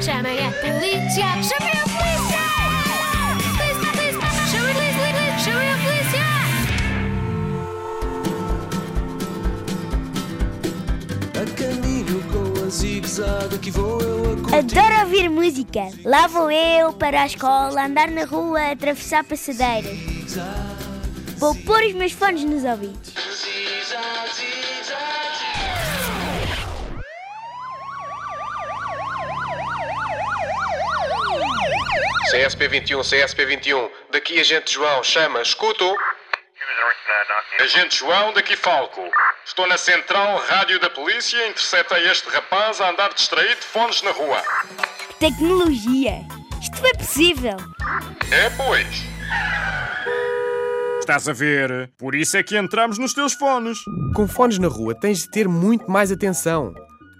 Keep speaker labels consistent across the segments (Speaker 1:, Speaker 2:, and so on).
Speaker 1: Chamem a polícia! Chamem a polícia! Polícia, polícia! Chamem a polícia! A polícia!
Speaker 2: A caminho com a zigue-zague, aqui vou eu a curtir.
Speaker 3: Adoro ouvir música. Lá vou eu para a escola, andar na rua, atravessar passadeiras. Vou pôr os meus fones nos ouvidos.
Speaker 4: CSP21, CSP21, daqui agente João, chama, escuto. Agente João, daqui Falco. Estou na central rádio da polícia, interceptei este rapaz a andar distraído de fones na rua.
Speaker 3: Tecnologia. Isto foi possível.
Speaker 4: É, pois. Estás a ver? Por isso é que entramos nos teus fones.
Speaker 5: Com fones na rua tens de ter muito mais atenção.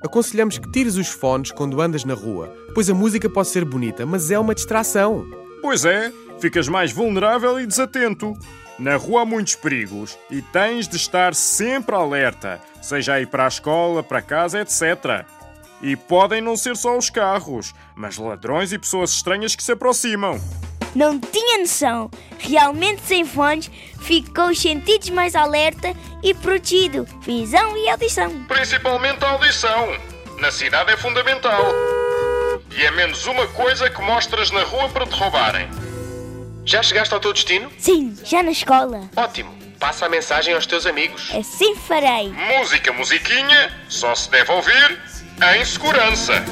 Speaker 5: Aconselhamos que tires os fones quando andas na rua, pois a música pode ser bonita, mas é uma distração.
Speaker 4: Pois é, ficas mais vulnerável e desatento. Na rua há muitos perigos e tens de estar sempre alerta, seja a ir para a escola, para casa, etc. E podem não ser só os carros, mas ladrões e pessoas estranhas que se aproximam.
Speaker 3: Não tinha noção. Realmente sem fones, fico com os sentidos mais alerta e protegido. Visão e audição.
Speaker 4: Principalmente a audição. Na cidade é fundamental. E é menos uma coisa que mostras na rua para te roubarem. Já chegaste ao teu destino?
Speaker 3: Sim, já na escola.
Speaker 4: Ótimo. Passa a mensagem aos teus amigos.
Speaker 3: Assim farei.
Speaker 4: Música, musiquinha, só se deve ouvir em segurança.